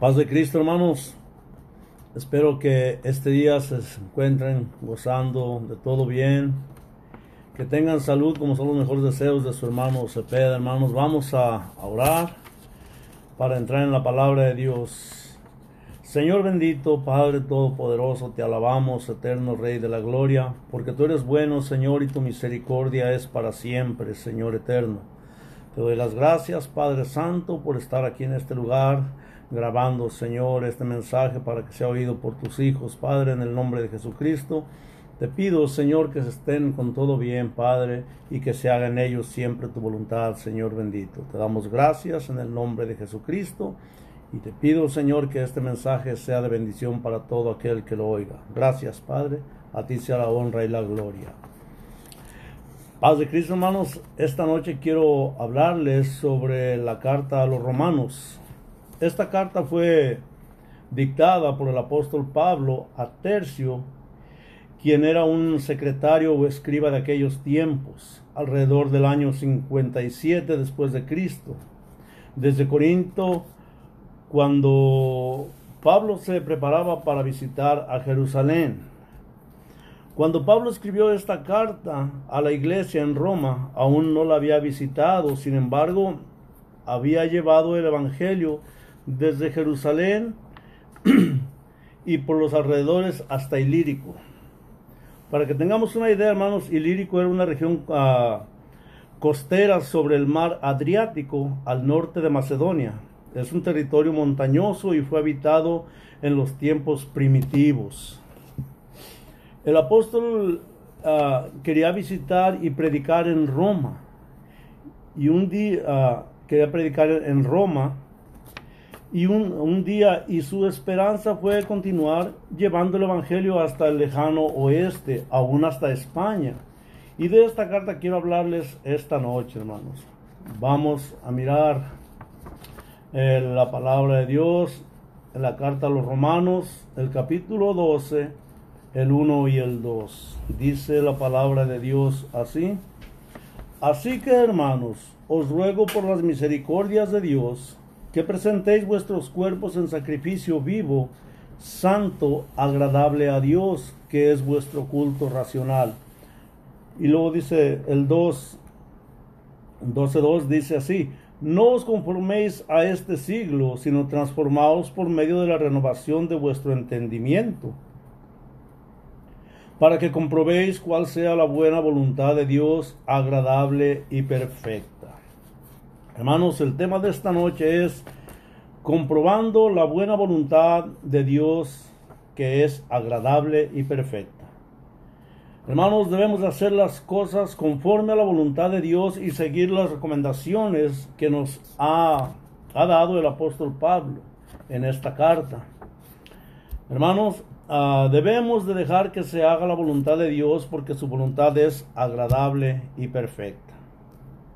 Paz de Cristo, hermanos. Espero que este día se encuentren gozando de todo bien. Que tengan salud como son los mejores deseos de su hermano Cepeda. Hermanos, vamos a orar para entrar en la palabra de Dios. Señor bendito, Padre Todopoderoso, te alabamos, eterno Rey de la Gloria, porque tú eres bueno, Señor, y tu misericordia es para siempre, Señor eterno. Te doy las gracias, Padre Santo, por estar aquí en este lugar grabando, Señor, este mensaje para que sea oído por tus hijos, Padre, en el nombre de Jesucristo. Te pido, Señor, que se estén con todo bien, Padre, y que se haga en ellos siempre tu voluntad, Señor bendito. Te damos gracias en el nombre de Jesucristo y te pido, Señor, que este mensaje sea de bendición para todo aquel que lo oiga. Gracias, Padre. A ti sea la honra y la gloria. Paz de Cristo, hermanos. Esta noche quiero hablarles sobre la carta a los romanos. Esta carta fue dictada por el apóstol Pablo a Tercio, quien era un secretario o escriba de aquellos tiempos, alrededor del año 57 después de Cristo. Desde Corinto, cuando Pablo se preparaba para visitar a Jerusalén. Cuando Pablo escribió esta carta a la iglesia en Roma, aún no la había visitado, sin embargo, había llevado el Evangelio desde Jerusalén y por los alrededores hasta Ilírico. Para que tengamos una idea, hermanos, Ilírico era una región uh, costera sobre el mar Adriático al norte de Macedonia. Es un territorio montañoso y fue habitado en los tiempos primitivos. El apóstol uh, quería visitar y predicar en Roma. Y un día uh, quería predicar en Roma y un, un, día y su esperanza fue continuar llevando el Evangelio hasta el lejano oeste, aún hasta España. Y de esta carta quiero hablarles esta noche, hermanos. Vamos a mirar eh, la palabra de Dios la carta a los romanos, el capítulo 12, el 1 y el 2. Dice la palabra de Dios así. Así que, hermanos, os ruego por las misericordias de Dios, que presentéis vuestros cuerpos en sacrificio vivo, santo, agradable a Dios, que es vuestro culto racional. Y luego dice el 2, 12.2 dice así, no os conforméis a este siglo, sino transformaos por medio de la renovación de vuestro entendimiento, para que comprobéis cuál sea la buena voluntad de Dios, agradable y perfecta. Hermanos, el tema de esta noche es comprobando la buena voluntad de Dios que es agradable y perfecta. Hermanos, debemos hacer las cosas conforme a la voluntad de Dios y seguir las recomendaciones que nos ha, ha dado el apóstol Pablo en esta carta. Hermanos, uh, debemos de dejar que se haga la voluntad de Dios porque su voluntad es agradable y perfecta.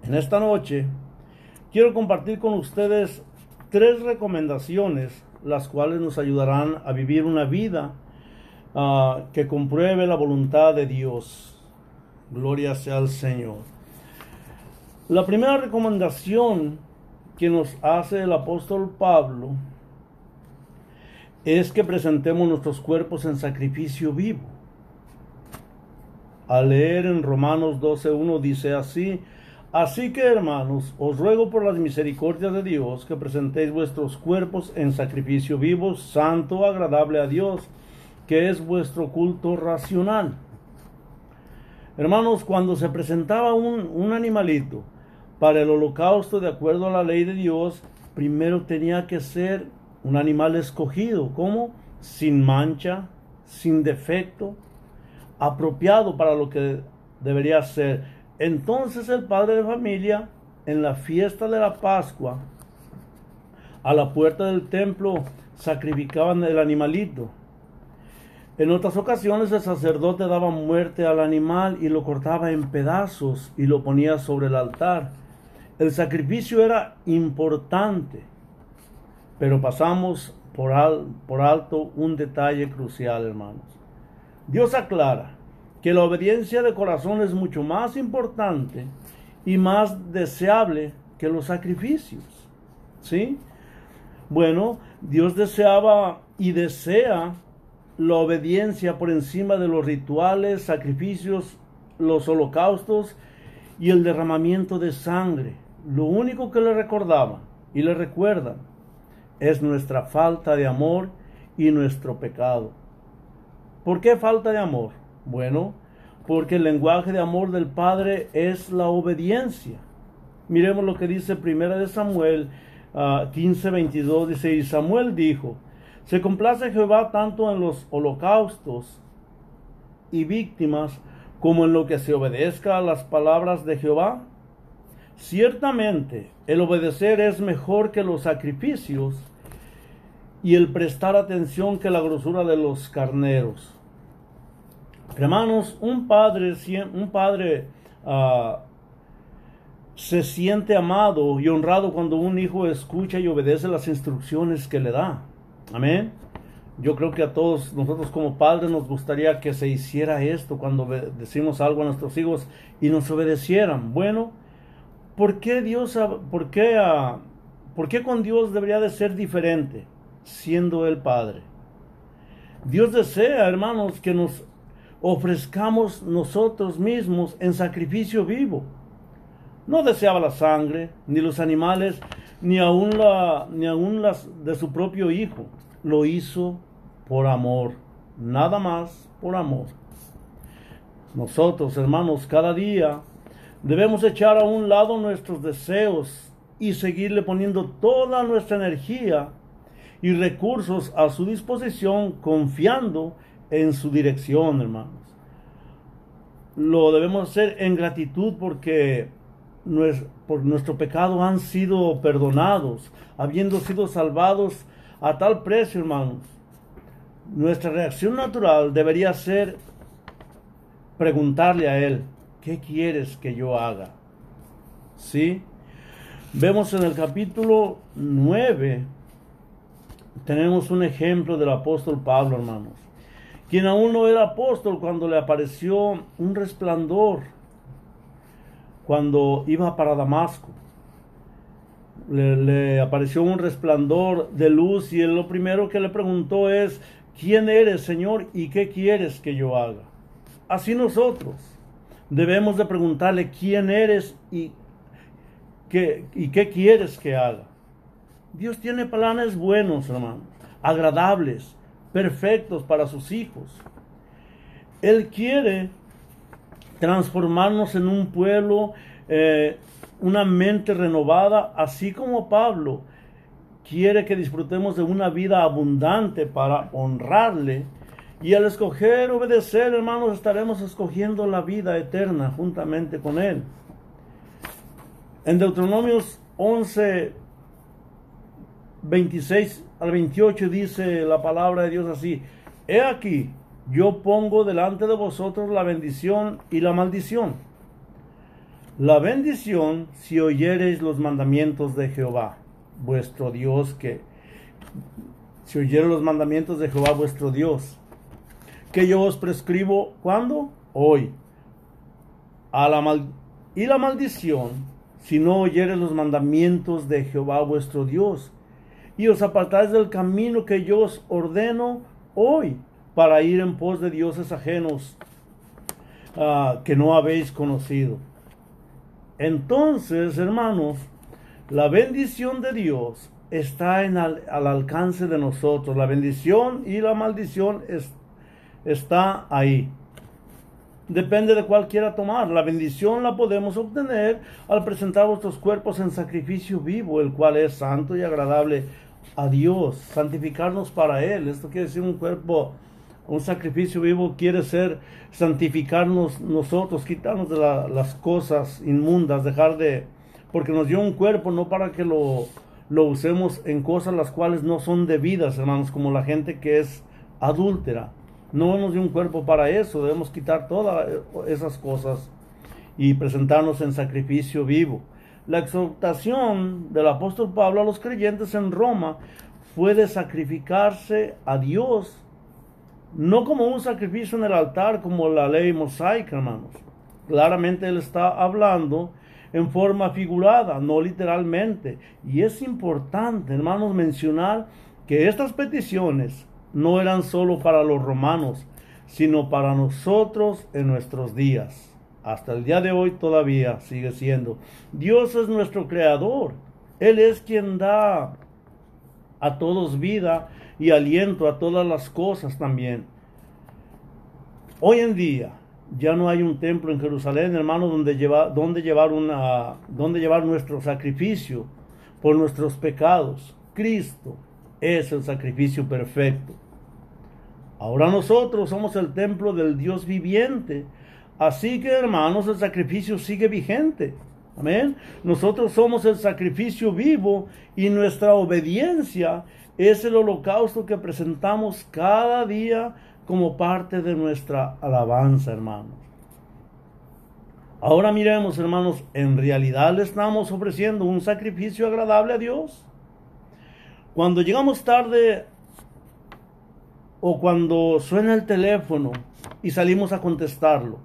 En esta noche quiero compartir con ustedes tres recomendaciones, las cuales nos ayudarán a vivir una vida uh, que compruebe la voluntad de Dios. Gloria sea al Señor. La primera recomendación que nos hace el apóstol Pablo es que presentemos nuestros cuerpos en sacrificio vivo. Al leer en Romanos 12.1 dice así, Así que, hermanos, os ruego por las misericordias de Dios que presentéis vuestros cuerpos en sacrificio vivo, santo, agradable a Dios, que es vuestro culto racional. Hermanos, cuando se presentaba un, un animalito para el holocausto de acuerdo a la ley de Dios, primero tenía que ser un animal escogido, como sin mancha, sin defecto, apropiado para lo que debería ser entonces el padre de familia, en la fiesta de la Pascua, a la puerta del templo, sacrificaban el animalito. En otras ocasiones el sacerdote daba muerte al animal y lo cortaba en pedazos y lo ponía sobre el altar. El sacrificio era importante, pero pasamos por, alto un detalle crucial, hermanos. Dios aclara que la obediencia de corazón es mucho más importante y más deseable que los sacrificios. ¿Sí? Bueno, Dios deseaba y desea la obediencia por encima de los rituales, sacrificios, los holocaustos y el derramamiento de sangre. Lo único que le recordaba y le recuerda es nuestra falta de amor y nuestro pecado. ¿Por qué falta de amor? Bueno, porque el lenguaje de amor del Padre es la obediencia. Miremos lo que dice Primera de Samuel 15, ah, 22, dice, y Samuel dijo, se complace Jehová tanto en los holocaustos y víctimas como en lo que se obedezca a las palabras de Jehová. Ciertamente, el obedecer es mejor que los sacrificios y el prestar atención que la grosura de los carneros. Hermanos, un padre, un padre uh, se siente amado y honrado cuando un hijo escucha y obedece las instrucciones que le da. Amén. Yo creo que a todos nosotros como padres nos gustaría que se hiciera esto cuando decimos algo a nuestros hijos y nos obedecieran. Bueno, ¿por qué Dios, por qué, por qué con Dios debería de ser diferente siendo el Padre? Dios desea, hermanos, que nos ofrezcamos nosotros mismos en sacrificio vivo. No deseaba la sangre, ni los animales, ni aún, la, ni las de su propio hijo. Lo hizo por amor, nada más por amor. Nosotros, hermanos, cada día debemos echar a un lado nuestros deseos y seguirle poniendo toda nuestra energía y recursos a su disposición, confiando en su dirección, hermanos. Lo debemos hacer en gratitud porque por nuestro pecado han sido perdonados, habiendo sido salvados a tal precio, hermanos. Nuestra reacción natural debería ser preguntarle a Él, ¿qué quieres que yo haga? ¿Sí? Vemos en el capítulo 9, tenemos un ejemplo del apóstol Pablo, hermanos, quien aún no era apóstol cuando le apareció un resplandor cuando iba para Damasco. Le, apareció un resplandor de luz y él lo primero que le preguntó es, ¿quién eres, Señor, y qué quieres que yo haga? Así nosotros debemos de preguntarle, ¿quién eres y qué, y qué quieres que haga? Dios tiene planes buenos, hermanos, agradables, perfectos para sus hijos. Él quiere transformarnos en un pueblo, eh, una mente renovada, así como Pablo quiere que disfrutemos de una vida abundante para honrarle. Y al escoger obedecer, hermanos, estaremos escogiendo la vida eterna juntamente con Él. En Deuteronomios 11, 26 al 28 dice la palabra de Dios así, He aquí, yo pongo delante de vosotros la bendición y la maldición. La bendición si oyereis los mandamientos de Jehová, vuestro Dios, que si oyereis los mandamientos de Jehová, vuestro Dios, que yo os prescribo, ¿cuándo? Hoy. A la mal y la maldición si no oyereis los mandamientos de Jehová, vuestro Dios, y os apartáis del camino que yo os ordeno hoy para ir en pos de dioses ajenos ah, que no habéis conocido. Entonces, hermanos, la bendición de Dios está en al, alcance de nosotros. La bendición y la maldición está ahí. Depende de cuál quiera tomar. La bendición la podemos obtener al presentar vuestros cuerpos en sacrificio vivo, el cual es santo y agradable a Dios. Santificarnos para Él. Esto quiere decir un cuerpo un sacrificio vivo quiere ser santificarnos nosotros, quitarnos de las cosas inmundas, dejar de... Porque nos dio un cuerpo no para que lo, lo usemos en cosas las cuales no son debidas, hermanos, como la gente que es adúltera. No nos dio un cuerpo para eso, debemos quitar todas esas cosas y presentarnos en sacrificio vivo. La exhortación del apóstol Pablo a los creyentes en Roma fue de sacrificarse a Dios no como un sacrificio en el altar como la ley mosaica, hermanos. Claramente él está hablando en forma figurada, no literalmente. Y es importante, hermanos, mencionar que estas peticiones no eran solo para los romanos, sino para nosotros en nuestros días. Hasta el día de hoy todavía sigue siendo. Dios es nuestro creador. Él es quien da a todos vida y aliento a todas las cosas también. Hoy en día ya no hay un templo en Jerusalén, hermano, donde, donde, llevar, una, donde llevar nuestro sacrificio por nuestros pecados. Cristo es el sacrificio perfecto. Ahora nosotros somos el templo del Dios viviente. Así que, hermanos, el sacrificio sigue vigente. Amén. Nosotros somos el sacrificio vivo y nuestra obediencia es el holocausto que presentamos cada día como parte de nuestra alabanza, hermanos. Ahora miremos, hermanos, en realidad le estamos ofreciendo un sacrificio agradable a Dios. Cuando llegamos tarde o cuando suena el teléfono y salimos a contestarlo,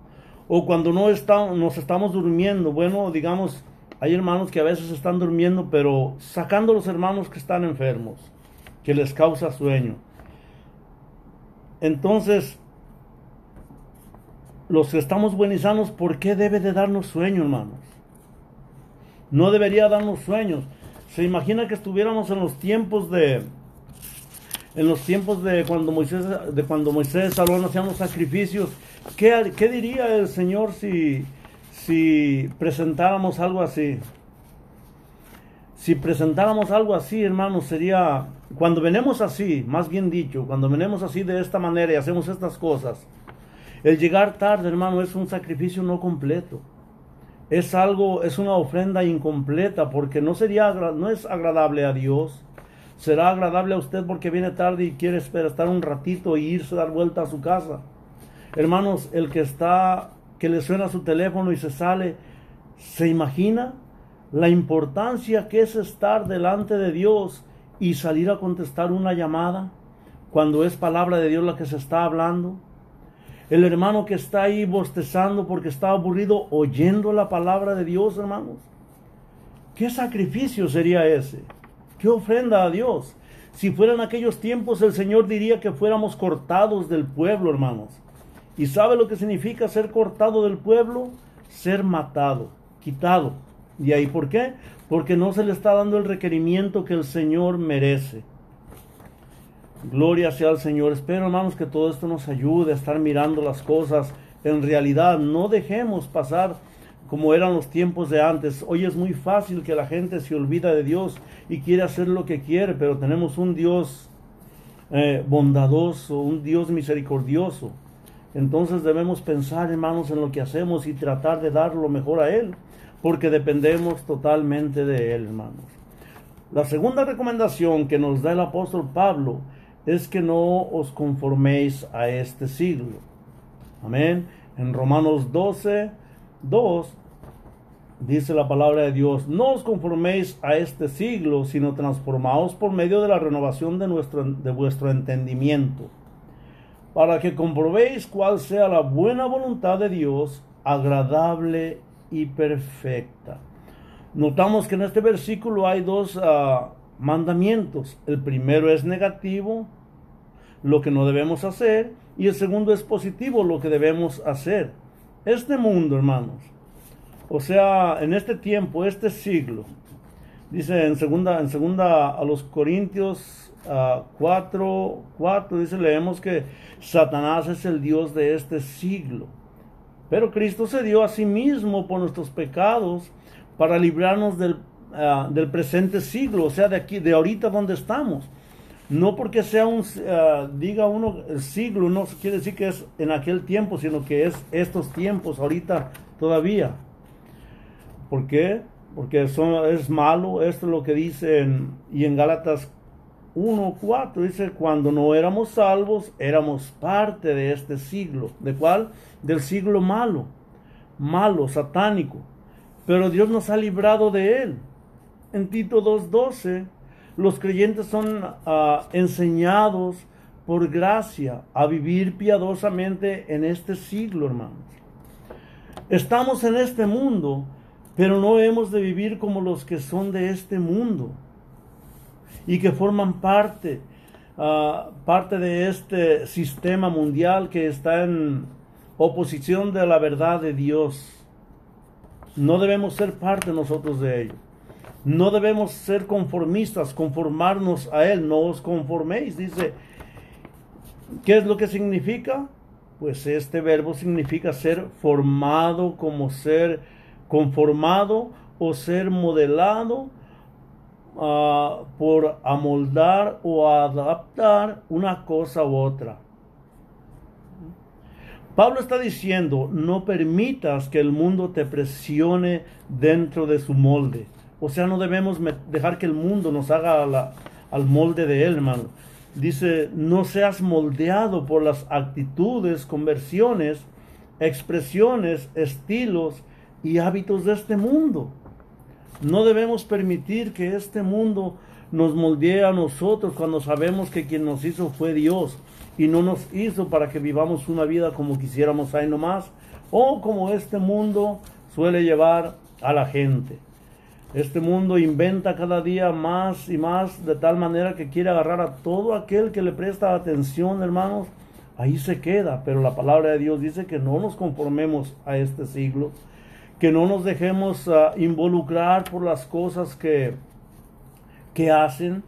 o cuando no estamos, nos estamos durmiendo, bueno, digamos, hay hermanos que a veces están durmiendo, pero sacando los hermanos que están enfermos, que les causa sueño. Entonces, los que estamos buenizanos, ¿por qué debe de darnos sueño, hermanos? No debería darnos sueños. Se imagina que estuviéramos en los tiempos de en los tiempos de cuando Moisés de cuando Moisés Salón hacían los sacrificios, ¿qué, ¿qué, diría el Señor si si presentáramos algo así? Si presentáramos algo así, hermanos, sería cuando venemos así, más bien dicho, cuando venemos así de esta manera y hacemos estas cosas, el llegar tarde, hermano, es un sacrificio no completo. Es algo, es una ofrenda incompleta porque no sería, no es agradable a Dios. Será agradable a usted porque viene tarde y quiere estar un ratito e irse a dar vuelta a su casa. Hermanos, el que está, que le suena su teléfono y se sale, ¿se imagina la importancia que es estar delante de Dios y salir a contestar una llamada cuando es palabra de Dios la que se está hablando? El hermano que está ahí bostezando porque está aburrido oyendo la palabra de Dios, hermanos. ¿Qué sacrificio sería ese? ¿Qué ofrenda a Dios? Si fueran aquellos tiempos, el Señor diría que fuéramos cortados del pueblo, hermanos. ¿Y sabe lo que significa ser cortado del pueblo? Ser matado, quitado. ¿Y ahí por qué? Porque no se le está dando el requerimiento que el Señor merece. Gloria sea al Señor. Espero, hermanos, que todo esto nos ayude a estar mirando las cosas en realidad. No dejemos pasar como eran los tiempos de antes. Hoy es muy fácil que la gente se olvida de Dios y quiere hacer lo que quiere, pero tenemos un Dios eh, bondadoso, un Dios misericordioso. Entonces debemos pensar, hermanos, en lo que hacemos y tratar de dar lo mejor a Él, porque dependemos totalmente de Él, hermanos. La segunda recomendación que nos da el apóstol Pablo es que no os conforméis a este siglo. Amén. En Romanos 12, 2 dice la palabra de Dios, no os conforméis a este siglo, sino transformaos por medio de la renovación de, nuestro, de vuestro entendimiento, para que comprobéis cuál sea la buena voluntad de Dios, agradable y perfecta. Notamos que en este versículo hay dos ah, mandamientos. El primero es negativo lo que no debemos hacer y el segundo es positivo, lo que debemos hacer. Este mundo, hermanos, o sea, en este tiempo, este siglo, dice en segunda, en segunda a los Corintios 4, 4, dice, leemos que Satanás es el Dios de este siglo. Pero Cristo se dio a sí mismo por nuestros pecados para librarnos del, ah, del presente siglo, o sea, de aquí, de ahorita donde estamos. No porque sea un, eh, diga uno siglo, no quiere decir que es en aquel tiempo, sino que es estos tiempos, ahorita todavía. ¿Por qué? Porque es malo, esto es lo que dice y en Gálatas 1.4 dice, cuando no éramos salvos, éramos parte de este siglo. ¿De cuál? Del siglo malo, malo, satánico. Pero Dios nos ha librado de él. En Tito 2.12 los creyentes son ah, enseñados por gracia a vivir piadosamente en este siglo, hermanos. Estamos en este mundo, pero no hemos de vivir como los que son de este mundo. y que forman parte, ah, parte de este sistema mundial que está en oposición de la verdad de Dios. No debemos ser parte nosotros de ello. No debemos ser conformistas, conformarnos a Él. No os conforméis, dice. ¿Qué es lo que significa? Pues este verbo significa ser formado como ser conformado o ser modelado uh, por amoldar o adaptar una cosa u otra. Pablo está diciendo, no permitas que el mundo te presione dentro de su molde. O sea, no debemos dejar que el mundo nos haga al molde de él, hermano. Dice, no seas moldeado por las actitudes, conversiones, expresiones, estilos y hábitos de este mundo. No debemos permitir que este mundo nos moldee a nosotros cuando sabemos que quien nos hizo fue Dios y no nos hizo para que vivamos una vida como quisiéramos ahí nomás o como este mundo suele llevar a la gente. Este mundo inventa cada día más y más de tal manera que quiere agarrar a todo aquel que le presta atención, hermanos. Ahí se queda, pero la palabra de Dios dice que no nos conformemos a este siglo, que no nos dejemos ah, involucrar por las cosas que, que hacen,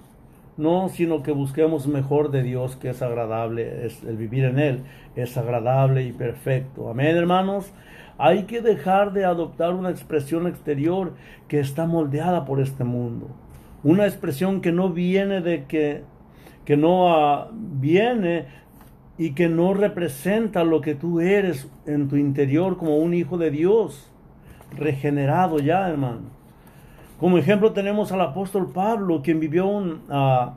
no, sino que busquemos mejor de Dios que es agradable, es el vivir en Él es agradable y perfecto. Amén, hermanos. Hay que dejar de adoptar una expresión exterior que está moldeada por este mundo. Una expresión que no viene de que, que no ah, viene y que no representa lo que tú eres en tu interior como un hijo de Dios, regenerado ya, hermano. Como ejemplo tenemos al apóstol Pablo, quien vivió ah,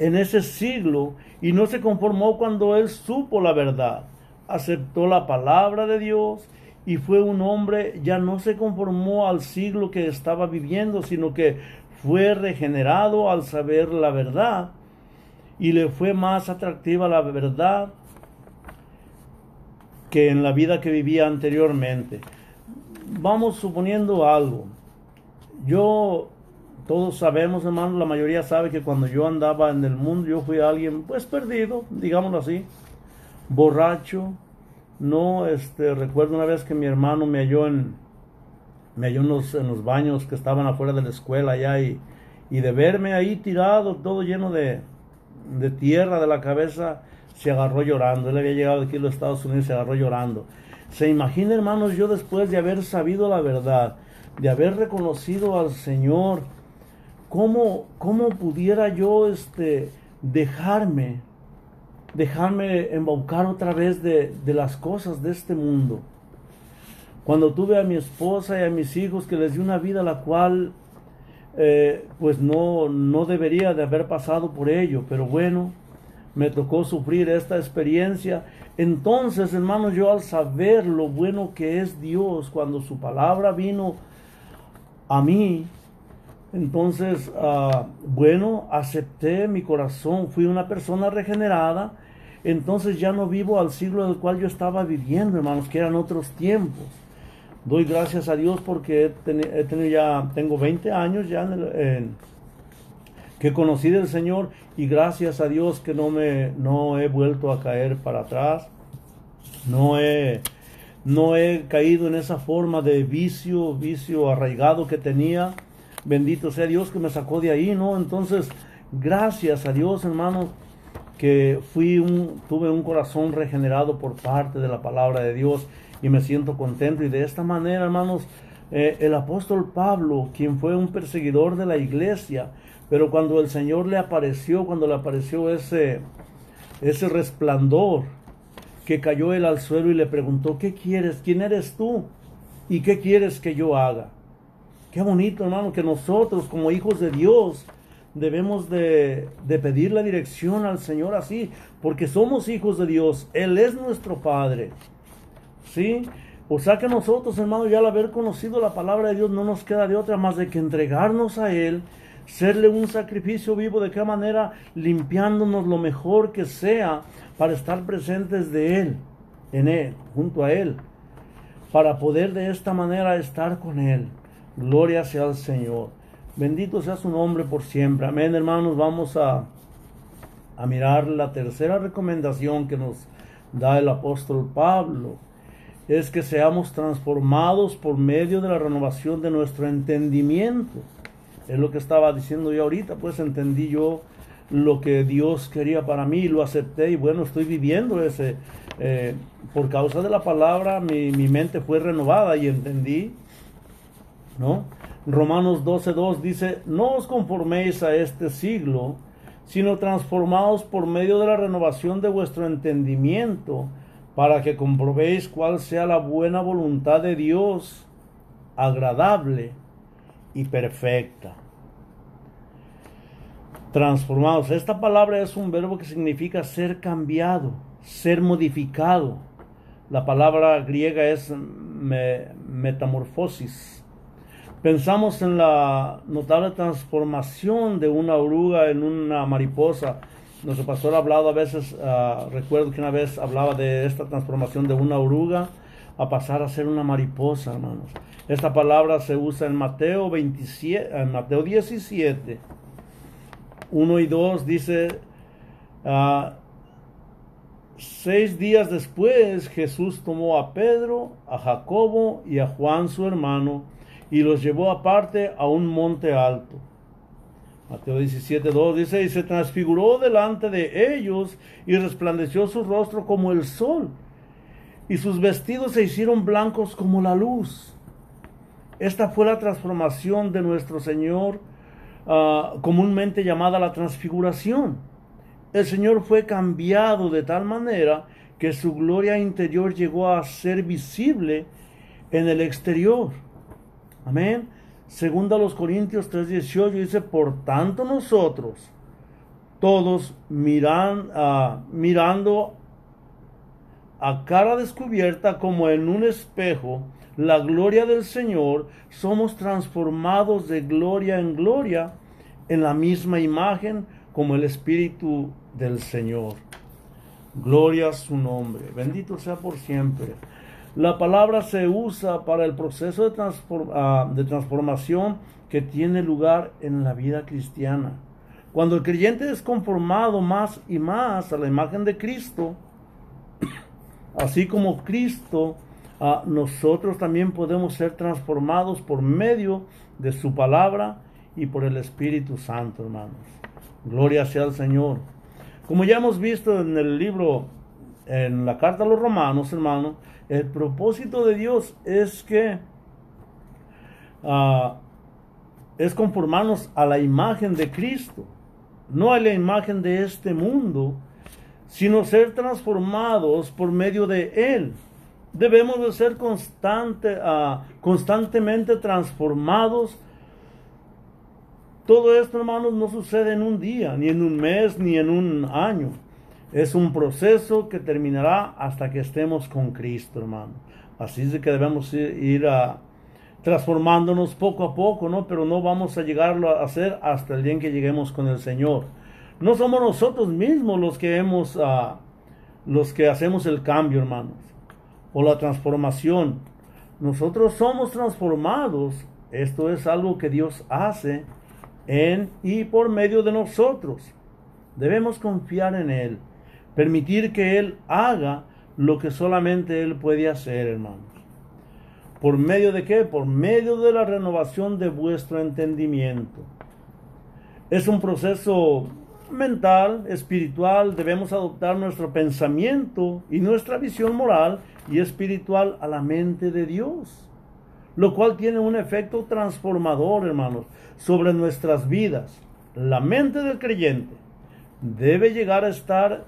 en ese siglo y no se conformó cuando él supo la verdad. Aceptó la palabra de Dios y fue un hombre, ya no se conformó al siglo que estaba viviendo, sino que fue regenerado al saber la verdad y le fue más atractiva la verdad que en la vida que vivía anteriormente. Vamos suponiendo algo. Yo, todos sabemos, hermano, la mayoría sabe que cuando yo andaba en el mundo, yo fui alguien, pues perdido, digámoslo así, borracho. No, este, recuerdo una vez que mi hermano me halló en, me halló en los, baños que estaban afuera de la escuela allá y, y de verme ahí tirado, todo lleno de, de tierra de la cabeza, se agarró llorando. Él había llegado aquí a los Estados Unidos se agarró llorando. Se imagina, hermanos, yo después de haber sabido la verdad, de haber reconocido al Señor, ¿cómo, cómo pudiera yo este, dejarme, dejarme embaucar otra vez de, de las cosas de este mundo? Cuando tuve a mi esposa y a mis hijos que les di una vida la cual eh, pues no, no debería de haber pasado por ello, pero bueno, me tocó sufrir esta experiencia. Entonces, hermanos, yo al saber lo bueno que es Dios, cuando su palabra vino a mí, entonces, ah, bueno, acepté mi corazón, fui una persona regenerada, entonces ya no vivo al siglo del cual yo estaba viviendo, hermanos, que eran otros tiempos. Doy gracias a Dios porque he, tenido ya, tengo 20 años ya que conocí del Señor y gracias a Dios que no me, no he vuelto a caer para atrás, no he no he caído en esa forma de vicio, vicio arraigado que tenía. Bendito sea Dios que me sacó de ahí, ¿no? Entonces, gracias a Dios, hermanos, que fui un, tuve un corazón regenerado por parte de la palabra de Dios y me siento contento. Y de esta manera, hermanos, eh, el apóstol Pablo, quien fue un perseguidor de la iglesia, pero cuando el Señor le apareció, cuando le apareció ese, ese resplandor, que cayó él al suelo y le preguntó, ¿qué quieres? ¿Quién eres tú? ¿Y qué quieres que yo haga? Qué bonito, hermano, que nosotros como hijos de Dios debemos de, de, pedir la dirección al Señor así, porque somos hijos de Dios, Él es nuestro Padre. ¿Sí? O sea que nosotros, hermano, ya al haber conocido la palabra de Dios, no nos queda de otra más de que entregarnos a Él, serle un sacrificio vivo, de qué manera limpiándonos lo mejor que sea para estar presentes de Él, en Él, junto a Él, para poder de esta manera estar con Él. Gloria sea al Señor. Bendito sea su nombre por siempre. Amén, hermanos. Vamos a, a mirar la tercera recomendación que nos da el apóstol Pablo. Es que seamos transformados por medio de la renovación de nuestro entendimiento. Es lo que estaba diciendo yo ahorita, pues entendí yo lo que Dios quería para mí, lo acepté y bueno, estoy viviendo ese. Eh, por causa de la palabra, mi, mi mente fue renovada y entendí, ¿no? Romanos 12.2 dice, no os conforméis a este siglo, sino transformaos por medio de la renovación de vuestro entendimiento, para que comprobéis cuál sea la buena voluntad de Dios, agradable y perfecta. Transformados. Esta palabra es un verbo que significa ser cambiado, ser modificado. La palabra griega es metamorfosis Pensamos en la notable transformación de una oruga en una mariposa. Nuestro pastor ha hablado a veces, ah, recuerdo que una vez hablaba de esta transformación de una oruga a pasar a ser una mariposa, hermanos. Esta palabra se usa en Mateo, 27, en Mateo 17, 1 y 2, dice, ah, seis días después Jesús tomó a Pedro, a Jacobo y a Juan su hermano, y los llevó aparte a un monte alto. Mateo 17, 2 dice, y se transfiguró delante de ellos y resplandeció su rostro como el sol, y sus vestidos se hicieron blancos como la luz. Esta fue la transformación de nuestro Señor, ah, comúnmente llamada la transfiguración. El Señor fue cambiado de tal manera que su gloria interior llegó a ser visible en el exterior. Amén. Segundo a los Corintios 3:18 dice, por tanto nosotros, todos miran, uh, mirando a cara descubierta como en un espejo la gloria del Señor, somos transformados de gloria en gloria en la misma imagen como el Espíritu del Señor. Gloria a su nombre. Bendito sea por siempre. La palabra se usa para el proceso de, ah, de, transformación que tiene lugar en la vida cristiana. Cuando el creyente es conformado más y más a la imagen de Cristo, así como Cristo, ah, nosotros también podemos ser transformados por medio de su palabra y por el Espíritu Santo, hermanos. Gloria sea al Señor. Como ya hemos visto en el libro, en la carta a los romanos, hermanos, el propósito de Dios es que ah, es conformarnos a la imagen de Cristo, no a la imagen de este mundo, sino ser transformados por medio de Él. Debemos de ser constante, ah, constantemente transformados. Todo esto, hermanos, no sucede en un día, ni en un mes, ni en un año. Es un proceso que terminará hasta que estemos con Cristo, hermano. Así es que debemos ir, a, transformándonos poco a poco, ¿no? Pero no vamos a llegarlo a hacer hasta el día en que lleguemos con el Señor. No somos nosotros mismos los que hemos, uh, los que hacemos el cambio, hermanos, o la transformación. Nosotros somos transformados. Esto es algo que Dios hace en y por medio de nosotros. Debemos confiar en Él. Permitir que Él haga lo que solamente Él puede hacer, hermanos. ¿Por medio de qué? Por medio de la renovación de vuestro entendimiento. Es un proceso mental, espiritual. Debemos adoptar nuestro pensamiento y nuestra visión moral y espiritual a la mente de Dios. Lo cual tiene un efecto transformador, hermanos, sobre nuestras vidas. La mente del creyente debe llegar a estar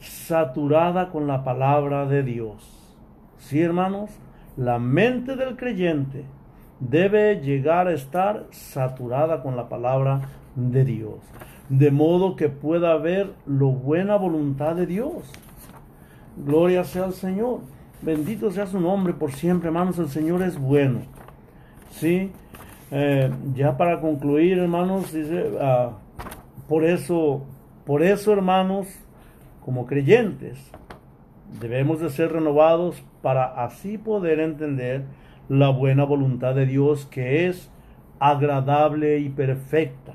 saturada con la palabra de Dios. Sí, hermanos, la mente del creyente debe llegar a estar saturada con la palabra de Dios, de modo que pueda ver la buena voluntad de Dios. Gloria sea al Señor. Bendito sea su nombre por siempre, hermanos. El Señor es bueno. Sí, eh, ya para concluir, hermanos, dice, ah, por eso, por eso, hermanos, como creyentes, debemos de ser renovados para así poder entender la buena voluntad de Dios que es agradable y perfecta.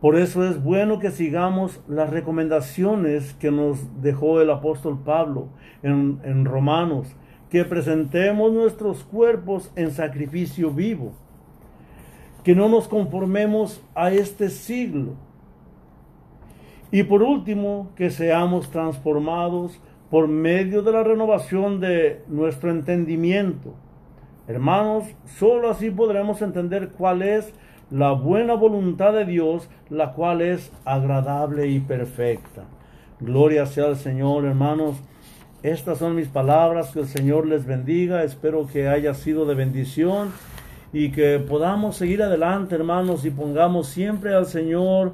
Por eso es bueno que sigamos las recomendaciones que nos dejó el apóstol Pablo en, en Romanos, que presentemos nuestros cuerpos en sacrificio vivo, que no nos conformemos a este siglo. Y por último, que seamos transformados por medio de la renovación de nuestro entendimiento. Hermanos, solo así podremos entender cuál es la buena voluntad de Dios, la cual es agradable y perfecta. Gloria sea al Señor, hermanos. Estas son mis palabras, que el Señor les bendiga. Espero que haya sido de bendición y que podamos seguir adelante, hermanos, y pongamos siempre al Señor,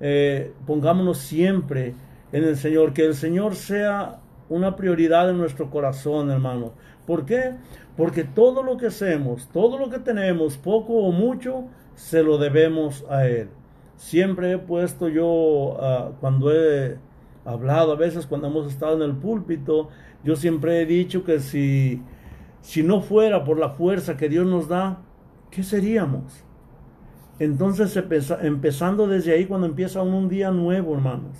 eh, pongámonos siempre en el Señor, que el Señor sea una prioridad en nuestro corazón, hermano. ¿Por qué? Porque todo lo que hacemos, todo lo que tenemos, poco o mucho, se lo debemos a Él. Siempre he puesto yo, ah, cuando he hablado, a veces cuando hemos estado en el púlpito, yo siempre he dicho que si, si no fuera por la fuerza que Dios nos da, ¿qué seríamos? Entonces, empezando desde ahí, cuando empieza un día nuevo, hermanos,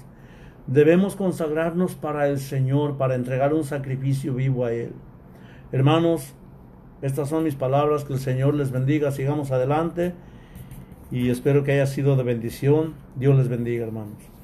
debemos consagrarnos para el Señor, para entregar un sacrificio vivo a Él. Hermanos, estas son mis palabras, que el Señor les bendiga, sigamos adelante y espero que haya sido de bendición. Dios les bendiga, hermanos.